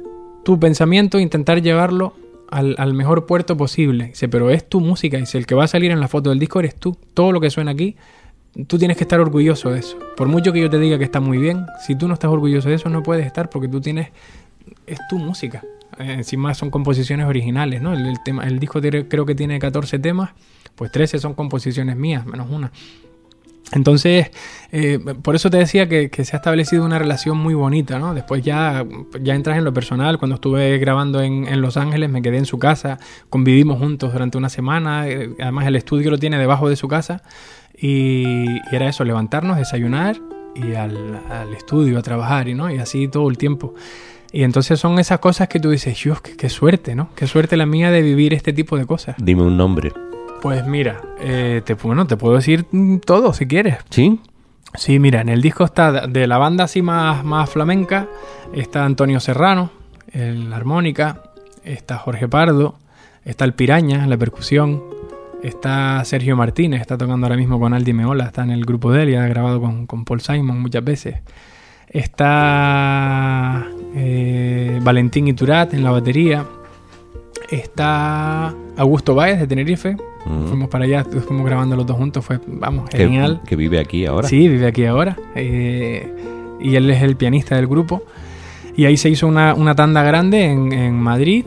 tu pensamiento e intentar llevarlo al, al, mejor puerto posible. Dice, pero es tu música. Dice, el que va a salir en la foto del disco eres tú. Todo lo que suena aquí, tú tienes que estar orgulloso de eso. Por mucho que yo te diga que está muy bien, si tú no estás orgulloso de eso, no puedes estar porque tú tienes... Es tu música encima son composiciones originales, ¿no? El, el, tema, el disco tiene, creo que tiene 14 temas, pues 13 son composiciones mías, menos una. Entonces, eh, por eso te decía que, que, se ha establecido una relación muy bonita, ¿no? Después ya, ya entras en lo personal. Cuando estuve grabando en, en, Los Ángeles, me quedé en su casa, convivimos juntos durante una semana. Eh, además, el estudio lo tiene debajo de su casa. Y, y era eso, levantarnos, desayunar y al, al, estudio a trabajar, ¿no? Y así todo el tiempo. Y entonces son esas cosas que tú dices, Dios, qué, qué suerte, ¿no? Qué suerte la mía de vivir este tipo de cosas. Dime un nombre. Pues mira, eh, te, bueno, te puedo decir mm, todo si quieres. ¿Sí? Sí, mira, en el disco está de la banda así más, más flamenca, está Antonio Serrano, en la armónica, está Jorge Pardo, está el Piraña en la percusión, está Sergio Martínez, está tocando ahora mismo con Aldi Meola, está en el grupo de él y ha grabado con, con Paul Simon muchas veces. Está eh, Valentín Iturat en la batería. Está Augusto Báez de Tenerife. Mm. Fuimos para allá, fuimos grabando los dos juntos. Fue, vamos, Que- genial. Que, vive aquí ahora. Sí, vive aquí ahora. eh, y él es el pianista del grupo. Y ahí se hizo una, una tanda grande en, en Madrid.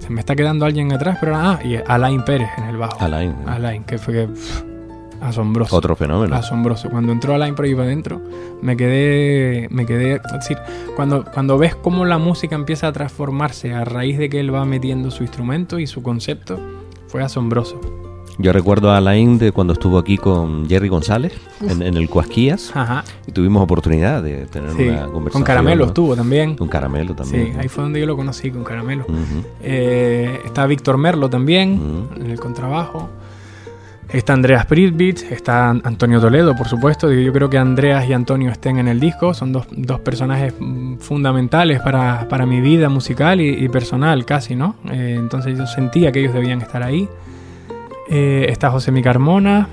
Se me está quedando alguien atrás, pero ah, y Alain Pérez en el bajo. Alain. Alain, que fue que, pff, asombroso. Otro fenómeno. Asombroso. Cuando entró Alain por ahí para adentro, me quedé, me quedé, es decir, cuando, cuando ves cómo la música empieza a transformarse a raíz de que él va metiendo su instrumento y su concepto, fue asombroso. Yo recuerdo a Alain de cuando estuvo aquí con Jerry González en, en el Cuasquías Ajá. y tuvimos oportunidad de tener Sí, una conversación. con Caramelo ¿no? estuvo también. Con Caramelo también. Sí, ahí fue donde yo lo conocí con Caramelo. Ujú. Eh, está Víctor Merlo también Ujú. en el contrabajo. Está Andreas Pritvich, está An- Antonio Toledo, por supuesto. Yo creo que Andreas y Antonio estén en el disco. Son dos, dos personajes mm, fundamentales para, para mi vida musical y, personal, casi, ¿no? Eh, entonces yo sentía que ellos debían estar ahí. Eh, está José Mi Carmona.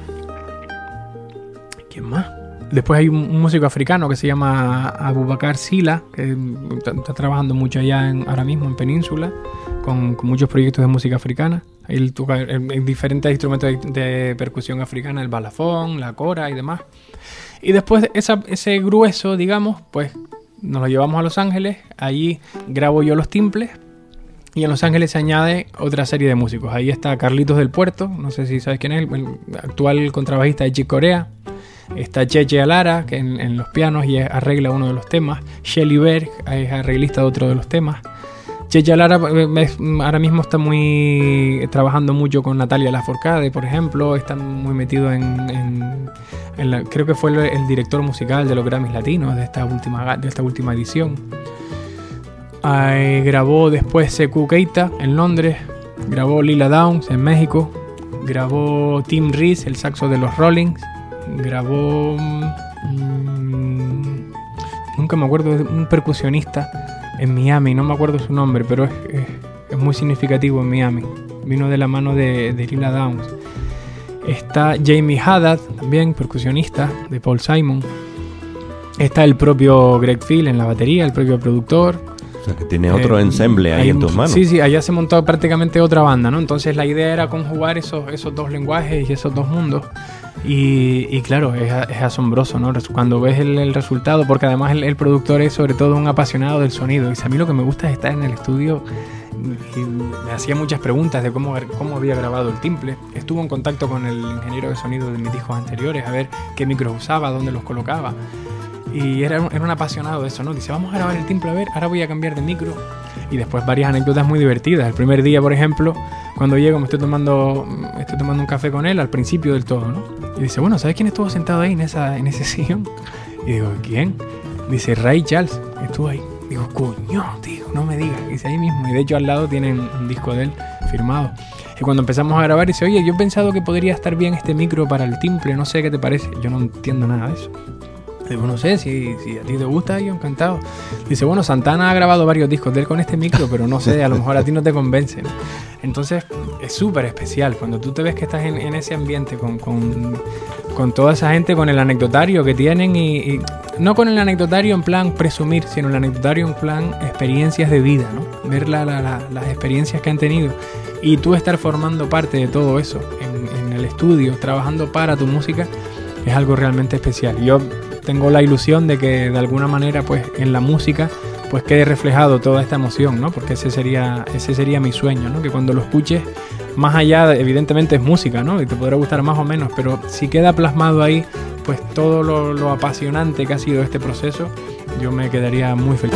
¿Quién más? Después hay un, músico africano que se llama Abubakar Sila, que mm, está, trabajando mucho allá en- ahora mismo en Península, con muchos proyectos de música africana. En diferentes instrumentos de, de percusión africana, el balafón, la cora y demás. Y después esa- ese grueso, digamos, pues nos lo llevamos a Los Ángeles, allí grabo yo los timples y en Los Ángeles se añade otra serie de músicos. Ahí está Carlitos del Puerto, no sé si sabes quién es, el, el actual contrabajista de Chick Corea. Está Cheche Alara, que en, en los pianos y arregla uno de los temas. Shelly Berg es arreglista de otro de los temas. Cheche Alara eh, ahora mismo está muy trabajando mucho con Natalia Lafourcade, por ejemplo. Está muy metido en, creo que fue el, director musical de los Grammys Latinos de esta última, de esta última edición. Grabó después Sekou Keita en Londres, grabó Lila Downs en México, grabó Tim Reese, el saxo de los Rollings, grabó... mm, nunca me acuerdo un percusionista en Miami, no me acuerdo su nombre, pero es, muy significativo en Miami. Vino de la mano de, Lila Downs. Está Jamie Haddad, también percusionista de Paul Simon. Está el propio Greg Phil en la batería, el propio productor. O sea, que tiene otro Eh, ensemble ahí en tus manos. Sí, sí, allá se montó prácticamente otra banda, ¿no? Entonces la idea era conjugar esos, esos dos lenguajes y esos dos mundos. Y, y claro, es, es asombroso, ¿no? Cuando ves el, el resultado, porque además el, el productor es sobre todo un apasionado del sonido. Y a mí lo que me gusta es estar en el estudio y me hacía muchas preguntas de cómo, cómo había grabado el timple. Estuvo en contacto con el ingeniero de sonido de mis discos anteriores a ver qué micros usaba, dónde los colocaba. Y era, era un apasionado de eso, ¿no? Dice, vamos a grabar el timple, a ver, ahora voy a cambiar de micro. Y después varias anécdotas muy divertidas. El primer día, por ejemplo, cuando llego me estoy tomando, estoy tomando un café con él al principio del todo, ¿no? Y dice, bueno, ¿sabes quién estuvo sentado ahí en, esa, en ese sillón? Y digo, ¿quién? Dice, Ray Charles, estuvo ahí. Digo, coño, tío, no me digas. Dice ahí mismo. Y de hecho al lado tienen un disco de él firmado. Y cuando empezamos a grabar, dice, oye, yo he pensado que podría estar bien este micro para el timple, no sé qué te parece. Yo no entiendo nada de eso. Digo, no sé, si, si a ti te gusta, yo encantado. Dice, bueno, Santana ha grabado varios discos de él con este micro, pero no sé, a lo mejor a ti no te convence. ¿no? Entonces, es súper especial cuando tú te ves que estás en, en ese ambiente con, con, con toda esa gente, con el anecdotario que tienen y, y no con el anecdotario en plan presumir, sino el anecdotario en plan experiencias de vida, ¿no? Ver la- la- la- las experiencias que han tenido y tú estar formando parte de todo eso en, en el estudio, trabajando para tu música, es algo realmente especial. Yo tengo la ilusión de que de alguna manera, pues en la música, pues quede reflejado toda esta emoción, ¿no? Porque ese sería, ese sería mi sueño, ¿no? Que cuando lo escuches, más allá, de- evidentemente es música, ¿no? Y te podrá gustar más o menos, pero si queda plasmado ahí, pues todo lo, lo apasionante que ha sido este proceso, yo me quedaría muy feliz.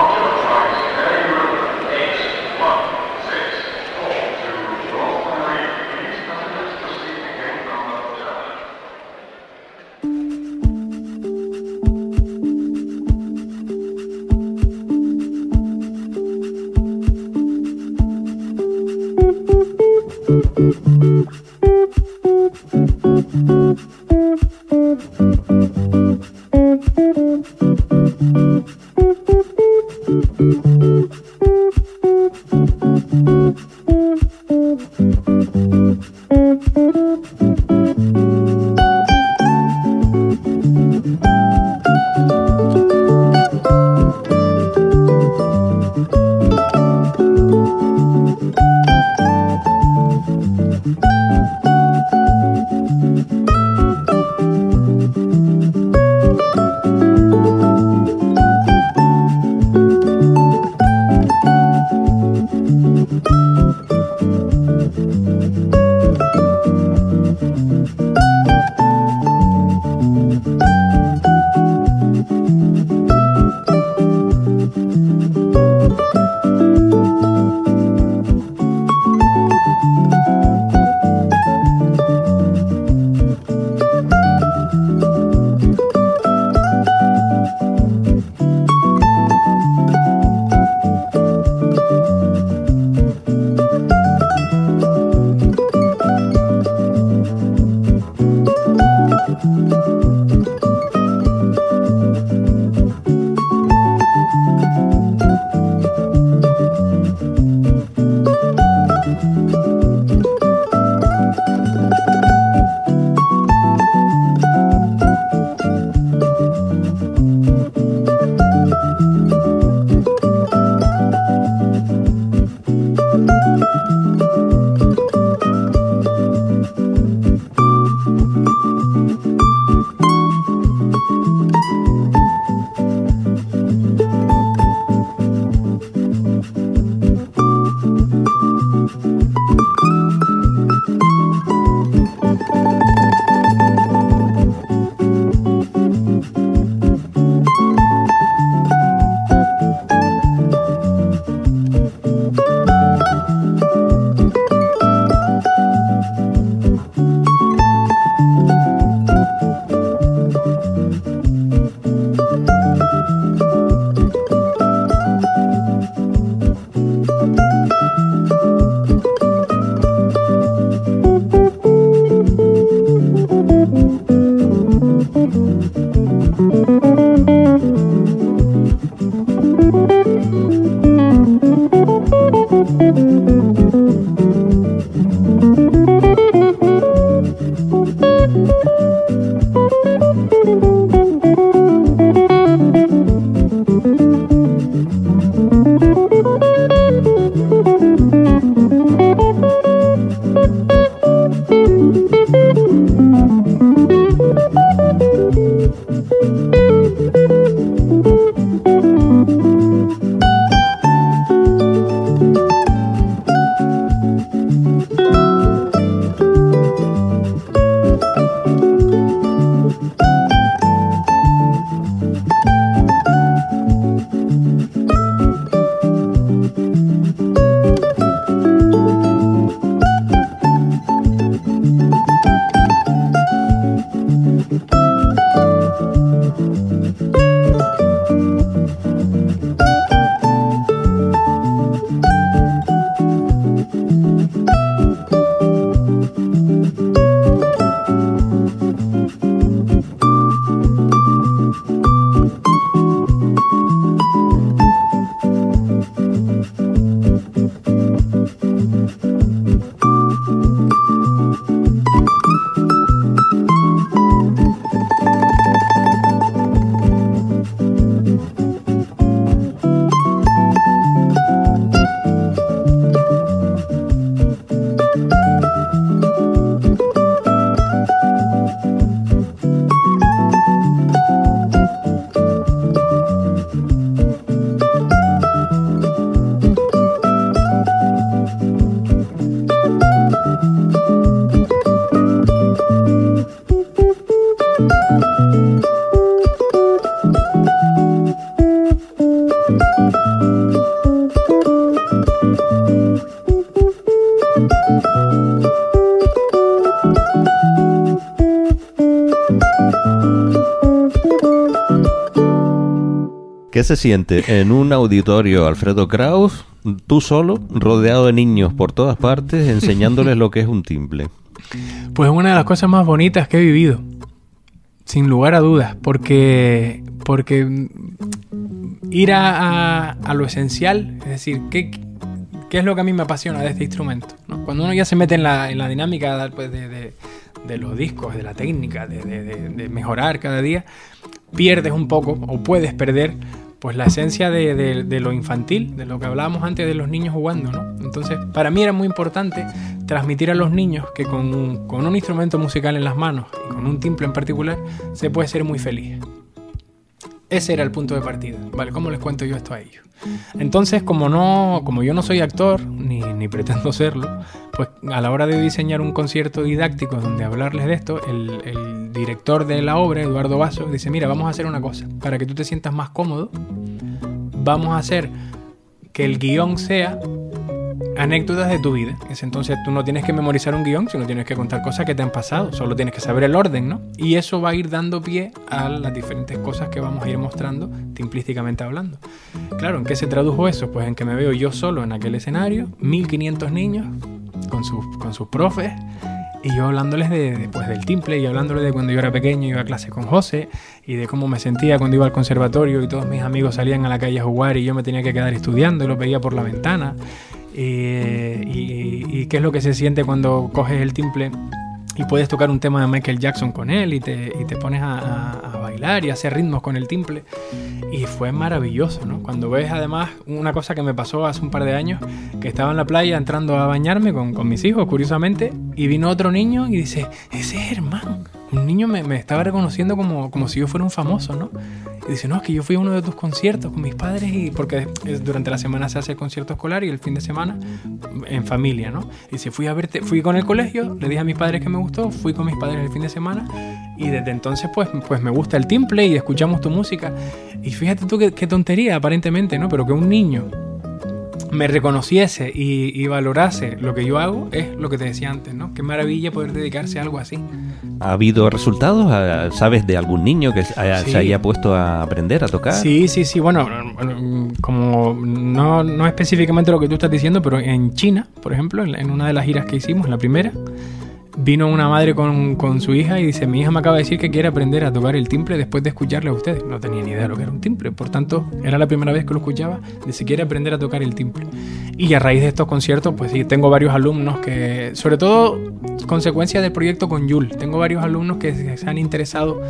¿Qué se siente en un auditorio, Alfredo Kraus, tú solo, rodeado de niños por todas partes, enseñándoles lo que es un timbre? Pues es una de las cosas más bonitas que he vivido, sin lugar a dudas, porque porque ir a, a, lo esencial, es decir, ¿qué, ¿qué, es lo que a mí me apasiona de este instrumento? Cuando uno ya se mete en la, en la dinámica pues, de, de, los discos, de la técnica, de, de mejorar cada día, pierdes un poco o puedes perder pues la esencia de, lo infantil, de lo que hablábamos antes de los niños jugando, ¿no? Entonces, para mí era muy importante transmitir a los niños que con un, con un instrumento musical en las manos y con un timple en particular se puede ser muy feliz. Ese era el punto de partida, ¿vale? ¿Cómo les cuento yo esto a ellos? Entonces, como no, como yo no soy actor, ni, ni pretendo serlo, pues a la hora de diseñar un concierto didáctico donde hablarles de esto, el, el director de la obra, Eduardo Vaso, dice, mira, vamos a hacer una cosa, para que tú te sientas más cómodo, vamos a hacer que el guion sea anécdotas de tu vida. Es entonces tú no tienes que memorizar un guion, sino tienes que contar cosas que te han pasado. Solo tienes que saber el orden, ¿no? Y eso va a ir dando pie a las diferentes cosas que vamos a ir mostrando, implícicamente hablando. Claro, ¿en qué se tradujo eso? Pues en que me veo yo solo en aquel escenario, 1500 niños con sus, con sus profes. Y yo hablándoles de, de, pues, del timple y hablándoles de cuando yo era pequeño iba a clase con José y de cómo me sentía cuando iba al conservatorio y todos mis amigos salían a la calle a jugar y yo me tenía que quedar estudiando y los veía por la ventana. Y, y, qué es lo que se siente cuando coges el timple y puedes tocar un tema de Michael Jackson con él y te, y te pones a, a, a, bailar y hacer ritmos con el timple. Y fue maravilloso, ¿no? Cuando ves además una cosa que me pasó hace un par de años, que estaba en la playa entrando a bañarme con, con mis hijos, curiosamente, y vino otro niño y dice, ese es Germán. Un niño me, me estaba reconociendo como, como si yo fuera un famoso, ¿no? Y dice, no, es que yo fui a uno de tus conciertos con mis padres y porque es, durante la semana se hace el concierto escolar y el fin de semana en familia, ¿no? Y dice, fui a verte, fui con el colegio, le dije a mis padres que me gustó, fui con mis padres el fin de semana y desde entonces pues, pues me gusta el timple y escuchamos tu música. Y fíjate tú qué, qué tontería aparentemente, ¿no? Pero que un niño me reconociese y, y, valorase lo que yo hago es lo que te decía antes, ¿no? Qué maravilla poder dedicarse a algo así. ¿Ha habido resultados? ¿Sabes de algún niño que haya, sí. se haya puesto a aprender a tocar? Sí, sí, sí. Bueno, como no, no específicamente lo que tú estás diciendo, pero en China, por ejemplo, en una de las giras que hicimos, la primera, vino una madre con, con, su hija y dice, mi hija me acaba de decir que quiere aprender a tocar el timple después de escucharle a ustedes. No tenía ni idea de lo que era un timple, por tanto, era la primera vez que lo escuchaba, dice, quiere aprender a tocar el timple. Y a raíz de estos conciertos, pues sí, tengo varios alumnos que, sobre todo, consecuencia del proyecto con Yul, tengo varios alumnos que se han interesado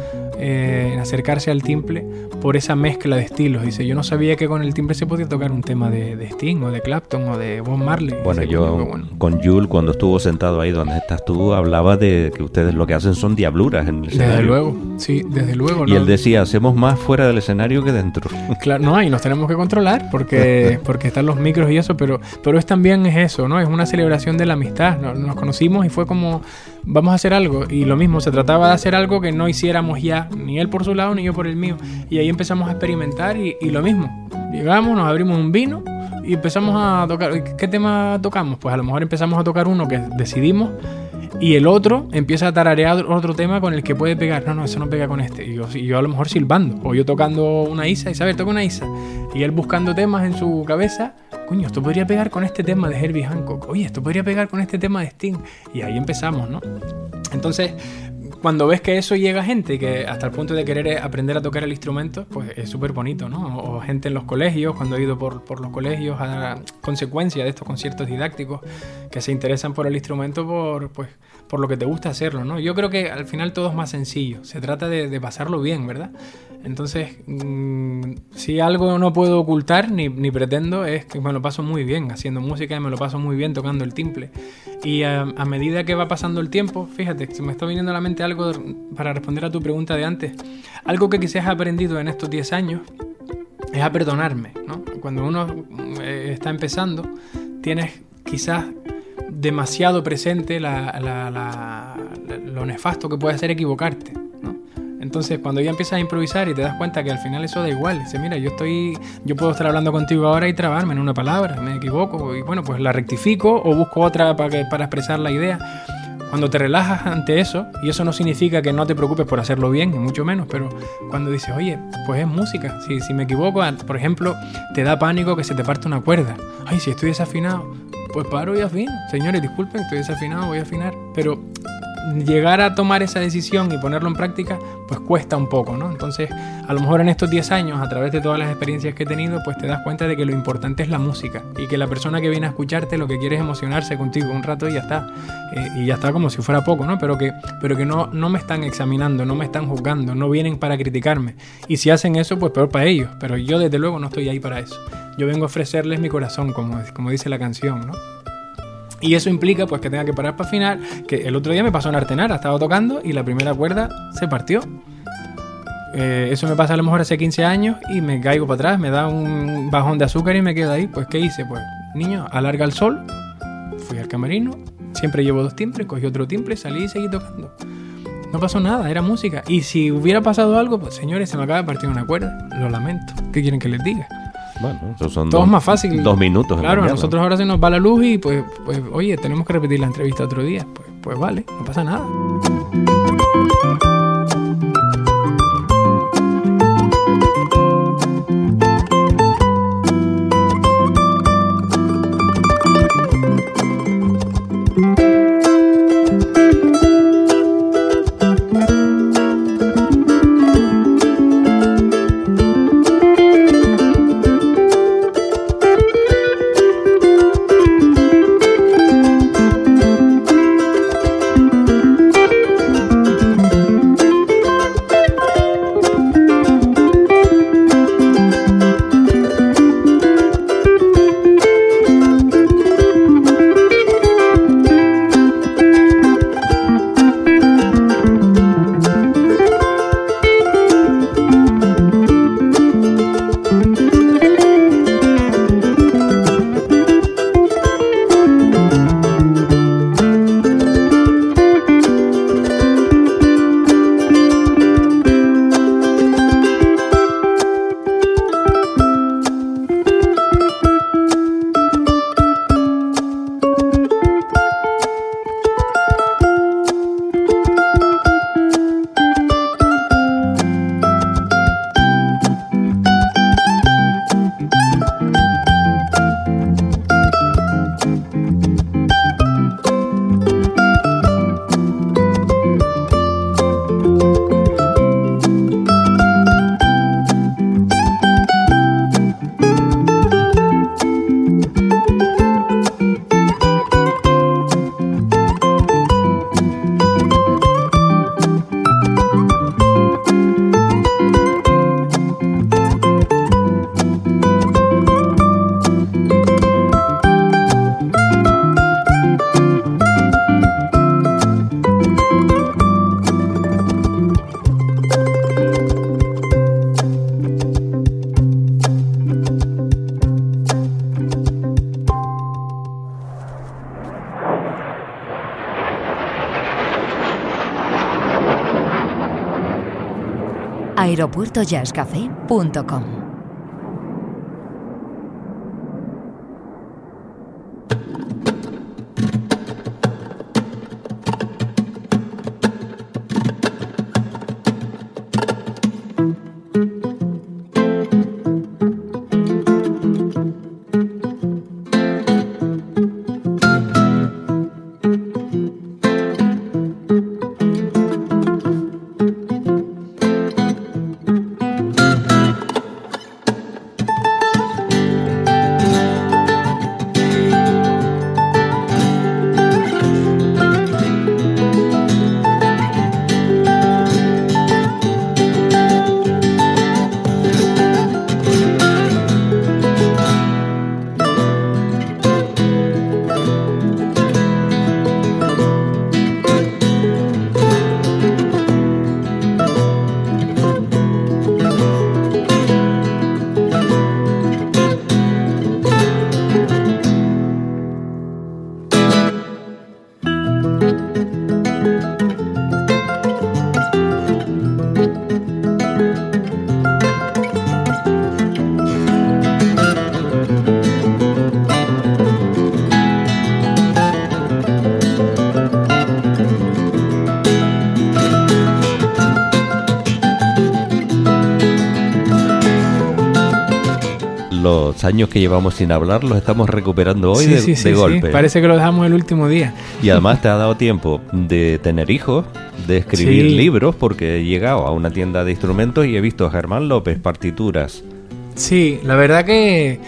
eh, en acercarse al timple por esa mezcla de estilos. Dice, yo no sabía que con el timbre se podía tocar un tema de, de Sting o de Clapton o de Bob Marley. Bueno, dice, yo bueno. con Yul, cuando estuvo sentado ahí donde estás tú, hablaba de que ustedes lo que hacen son diabluras en el escenario. Desde luego, sí, desde luego. Y ¿no? él decía, hacemos más fuera del escenario que dentro. Claro, no, y nos tenemos que controlar porque, porque están los micros y eso, pero, pero es también es eso, ¿no? Es una celebración de la amistad. Nos, nos conocimos y fue como, vamos a hacer algo. Y lo mismo, se trataba de hacer algo que no hiciéramos ya, ni él por su lado, ni yo por el mío. Y ahí empezamos a experimentar y, y lo mismo. Llegamos, nos abrimos un vino y empezamos a tocar. ¿Qué tema tocamos? Pues a lo mejor empezamos a tocar uno que decidimos y el otro empieza a tararear otro tema con el que puede pegar. No, no, eso no pega con este. Y yo, y yo a lo mejor silbando. O yo tocando una Isa, Isabel, toca una Isa. Y él buscando temas en su cabeza. Coño, esto podría pegar con este tema de Herbie Hancock. Oye, esto podría pegar con este tema de Sting. Y ahí empezamos, ¿no? Entonces, cuando ves que eso llega a gente que hasta el punto de querer aprender a tocar el instrumento, pues es súper bonito, ¿no? O gente en los colegios, cuando he ido por, por, los colegios a consecuencia de estos conciertos didácticos, que se interesan por el instrumento por, pues, por lo que te gusta hacerlo, ¿no? Yo creo que al final todo es más sencillo, se trata de, pasarlo bien, ¿verdad? Entonces, mmm, si algo no puedo ocultar ni, ni, pretendo es que me lo paso muy bien haciendo música y me lo paso muy bien tocando el timple. Y a, medida que va pasando el tiempo, fíjate, se me está viniendo a la mente algo para responder a tu pregunta de antes. Algo que quizás he aprendido en estos 10 años es a perdonarme, ¿no? Cuando uno eh, está empezando, tienes quizás demasiado presente lo nefasto que puede ser equivocarte. Entonces, cuando ya empiezas a improvisar y te das cuenta que al final eso da igual, dice, mira, yo estoy, yo puedo estar hablando contigo ahora y trabarme en una palabra, me equivoco, y bueno, pues la rectifico o busco otra para, para expresar la idea. Cuando te relajas ante eso, y eso no significa que no te preocupes por hacerlo bien, ni mucho menos, pero cuando dices, oye, pues es música, si, si me equivoco, por ejemplo, te da pánico que se te parte una cuerda, ay, si estoy desafinado, pues paro y afino, señores, disculpen, estoy desafinado, voy a afinar, pero llegar a tomar esa decisión y ponerlo en práctica, pues cuesta un poco, ¿no? Entonces, a lo mejor en estos 10 años, a través de todas las experiencias que he tenido, pues te das cuenta de que lo importante es la música y que la persona que viene a escucharte lo que quiere es emocionarse contigo un rato y ya está. Eh, y ya está como si fuera poco, ¿no? Pero que, pero que no, no me están examinando, no me están juzgando, no vienen para criticarme. Y si hacen eso, pues peor para ellos. Pero yo desde luego no estoy ahí para eso. Yo vengo a ofrecerles mi corazón, como, como dice la canción, ¿no? Y eso implica pues que tenga que parar para afinar, que el otro día me pasó en Artenara, estaba tocando y la primera cuerda se partió. Eh, eso me pasa a lo mejor hace 15 años y me caigo para atrás, me da un bajón de azúcar y me quedo ahí. Pues ¿qué hice? Pues niño, alarga el sol, fui al camerino, siempre llevo dos timbres, cogí otro timbre, salí y seguí tocando. No pasó nada, era música. Y si hubiera pasado algo, pues señores, se me acaba de partir una cuerda, lo lamento. ¿Qué quieren que les diga? Bueno, eso son Todo dos, más fácil. Dos minutos. Claro, a nosotros ahora se nos va la luz y pues, pues, oye, tenemos que repetir la entrevista otro día. Pues, pues vale, no pasa nada. aeropuertojazzcafé.com años que llevamos sin hablar los estamos recuperando hoy Sí, de, sí, de sí, sí. golpe. Parece que lo dejamos el último día. Y además te ha dado tiempo de tener hijos, de escribir libros, porque he llegado a una tienda de instrumentos y he visto a Germán López partituras. Sí, la verdad que,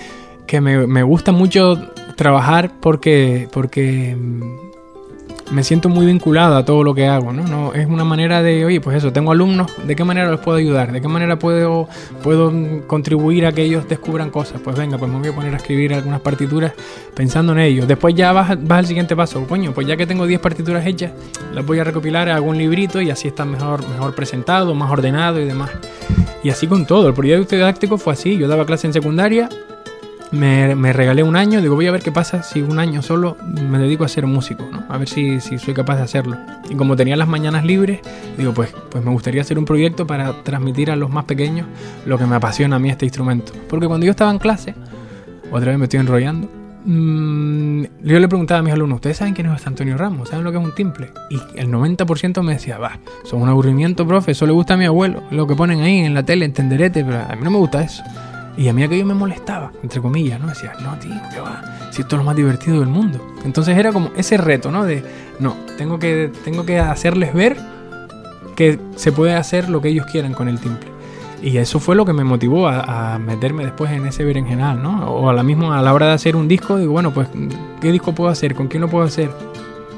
que me, me gusta mucho trabajar porque, porque me siento muy vinculado a todo lo que hago, ¿no? no es una manera de, oye, pues eso, tengo alumnos, ¿de qué manera los puedo ayudar? ¿De qué manera puedo, puedo contribuir a que ellos descubran cosas? Pues venga, pues me voy a poner a escribir algunas partituras pensando en ellos. Después ya vas, vas al siguiente paso, coño, pues ya que tengo 10 partituras hechas, las voy a recopilar, hago un librito y así está mejor, mejor presentado, más ordenado y demás. Y así con todo. El proyecto didáctico fue así. Yo daba clase en secundaria, me, regalé un año, digo, voy a ver qué pasa si un año solo me dedico a ser músico, ¿no? A ver si, si soy capaz de hacerlo. Y como tenía las mañanas libres, digo, pues, pues me gustaría hacer un proyecto para transmitir a los más pequeños lo que me apasiona a mí este instrumento. Porque cuando yo estaba en clase, otra vez me estoy enrollando, mm, yo le preguntaba a mis alumnos, ¿ustedes saben quién es Antonio Ramos? ¿Saben lo que es un timple? Y el 90% me decía, va, son un aburrimiento, profe, eso le gusta a mi abuelo, lo que ponen ahí en la tele, entenderete, pero a mí no me gusta eso. Y a mí aquello me molestaba, entre comillas, ¿no? Decía, no, tío, ¿qué va? Si esto es lo más divertido del mundo. Entonces era como ese reto, ¿no? De, no, tengo que, tengo que hacerles ver que se puede hacer lo que ellos quieran con el timple. Y eso fue lo que me motivó a, a meterme después en ese berenjenal, ¿no? O a la misma, a la hora de hacer un disco, digo, bueno, pues, ¿qué disco puedo hacer? ¿Con quién lo puedo hacer?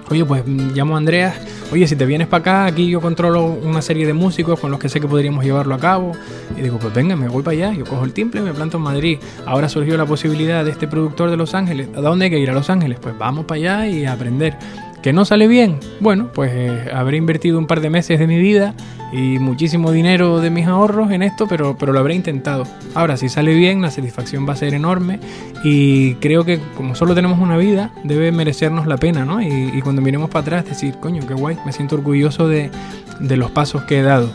Oye, pues llamo a Andreas. Oye, si te vienes para acá, aquí yo controlo una serie de músicos con los que sé que podríamos llevarlo a cabo. Y digo, pues venga, me voy para allá. Yo cojo el timple, me planto en Madrid. Ahora surgió la posibilidad de este productor de Los Ángeles. ¿A dónde hay que ir? A Los Ángeles. Pues vamos para allá y aprender. ¿Que no sale bien? Bueno, pues eh, habré invertido un par de meses de mi vida y muchísimo dinero de mis ahorros en esto, pero, pero lo habré intentado. Ahora, si sale bien, la satisfacción va a ser enorme y creo que como solo tenemos una vida, debe merecernos la pena, ¿no? Y, cuando miremos para atrás, decir, coño, qué guay, me siento orgulloso de, de los pasos que he dado.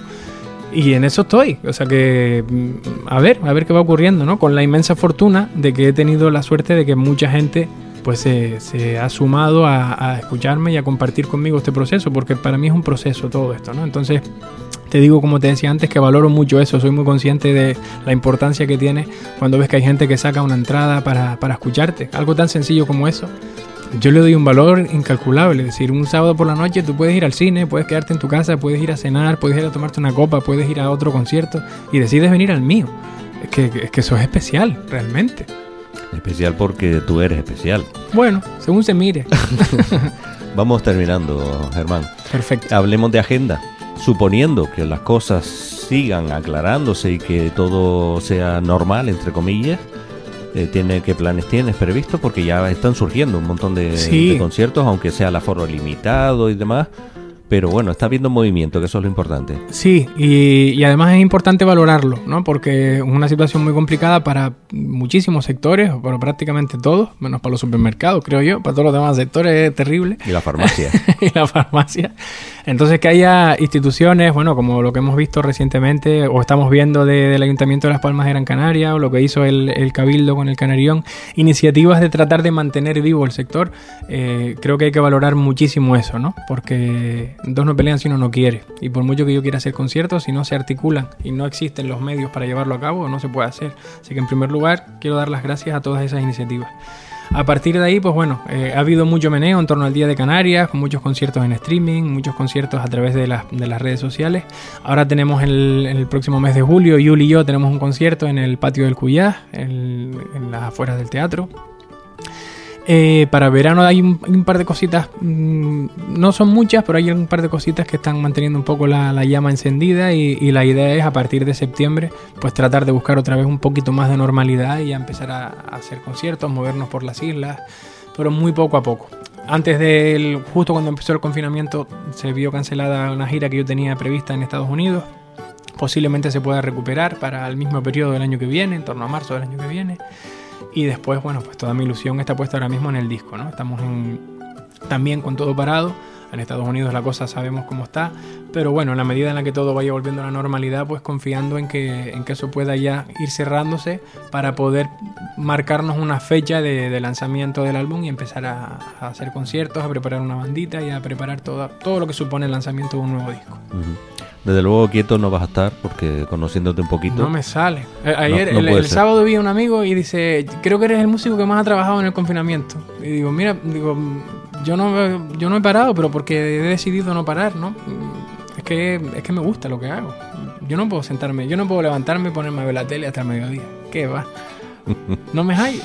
Y en eso estoy, o sea que mm, a ver, a ver qué va ocurriendo, ¿no? Con la inmensa fortuna de que he tenido la suerte de que mucha gente pues se, ha sumado a, escucharme y a compartir conmigo este proceso, porque para mí es un proceso todo esto, ¿no? Entonces, te digo, como te decía antes, que valoro mucho eso, soy muy consciente de la importancia que tiene cuando ves que hay gente que saca una entrada para, escucharte, algo tan sencillo como eso. Yo le doy un valor incalculable, es decir, un sábado por la noche tú puedes ir al cine, puedes quedarte en tu casa, puedes ir a cenar, puedes ir a tomarte una copa, puedes ir a otro concierto y decides venir al mío. Es que eso es especial, realmente. Especial porque tú eres especial. Bueno, según se mire. Vamos terminando, Germán. Perfecto. Hablemos de agenda. Suponiendo que las cosas sigan aclarándose y que todo sea normal, entre comillas, eh, tiene, ¿qué planes tienes previsto? Porque ya están surgiendo un montón de, Sí. de conciertos, aunque sea el aforo limitado y demás. Pero bueno, está habiendo movimiento, que eso es lo importante. Sí, y, y además es importante valorarlo, ¿no? Porque es una situación muy complicada para muchísimos sectores, para prácticamente todos, menos para los supermercados, creo yo. Para todos los demás sectores es terrible. Y la farmacia. y la farmacia. Entonces que haya instituciones, bueno, como lo que hemos visto recientemente, o estamos viendo de- del Ayuntamiento de Las Palmas de Gran Canaria, o lo que hizo el, el Cabildo con el Canarión, iniciativas de tratar de mantener vivo el sector, eh, creo que hay que valorar muchísimo eso, ¿no? Porque dos no pelean si uno no quiere. Y por mucho que yo quiera hacer conciertos, si no se articulan y no existen los medios para llevarlo a cabo, no se puede hacer. Así que en primer lugar, quiero dar las gracias a todas esas iniciativas. A partir de ahí, pues bueno, eh, ha habido mucho meneo en torno al Día de Canarias, muchos conciertos en streaming, muchos conciertos a través de, las- de las redes sociales. Ahora tenemos el, el próximo mes de julio, Yuli y yo tenemos un concierto en el patio del Cuyá, en, en las afueras del teatro. Eh, para verano hay un, par de cositas, mm, no son muchas, pero hay un par de cositas que están manteniendo un poco la, la llama encendida y, y la idea es a partir de septiembre pues tratar de buscar otra vez un poquito más de normalidad y a empezar a, a hacer conciertos, movernos por las islas, pero muy poco a poco. Antes del, justo cuando empezó el confinamiento, se vio cancelada una gira que yo tenía prevista en Estados Unidos. Posiblemente se pueda recuperar para el mismo periodo del año que viene, en torno a marzo del año que viene. Y después, bueno, pues toda mi ilusión está puesta ahora mismo en el disco, ¿no? Estamos en, también con todo parado. En Estados Unidos la cosa sabemos cómo está, pero bueno, en la medida en la que todo vaya volviendo a la normalidad, pues confiando en que, en que eso pueda ya ir cerrándose para poder marcarnos una fecha de, lanzamiento del álbum y empezar a, hacer conciertos, a preparar una bandita y a preparar todo, todo lo que supone el lanzamiento de un nuevo disco. Ujú. Desde luego quieto no vas a estar porque conociéndote un poquito. No me sale. Eh, ayer, No- no el, sábado vi a un amigo y dice, creo que eres el músico que más ha trabajado en el confinamiento. Y digo, mira, digo, yo no, yo no he parado, pero porque he decidido no parar, ¿no? Es que, es que me gusta lo que hago. Yo no puedo sentarme, yo no puedo levantarme y ponerme a ver la tele hasta el mediodía. ¿Qué va? No me hallo.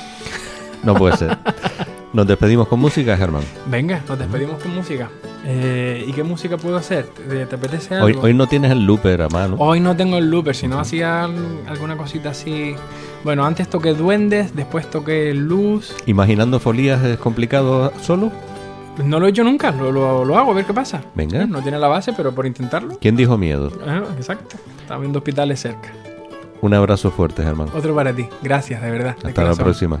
No puede ser. Nos despedimos con música, Germán. Venga, nos despedimos con música. Eh, ¿Y qué música puedo hacer? ¿Te, te apetece algo? hoy no tienes el looper a mano. Hoy no tengo el looper, si no hacía al- alguna cosita así. Bueno, antes toqué duendes, después toqué luz. Imaginando folías es complicado solo. No lo he hecho nunca, lo, lo- lo hago a ver qué pasa. Venga. No tiene la base, pero por intentarlo. ¿Quién dijo miedo? Ah, exacto. Está viendo hospitales cerca. Un abrazo fuerte, Germán. Otro para ti. Gracias, de verdad. de Hasta la próxima.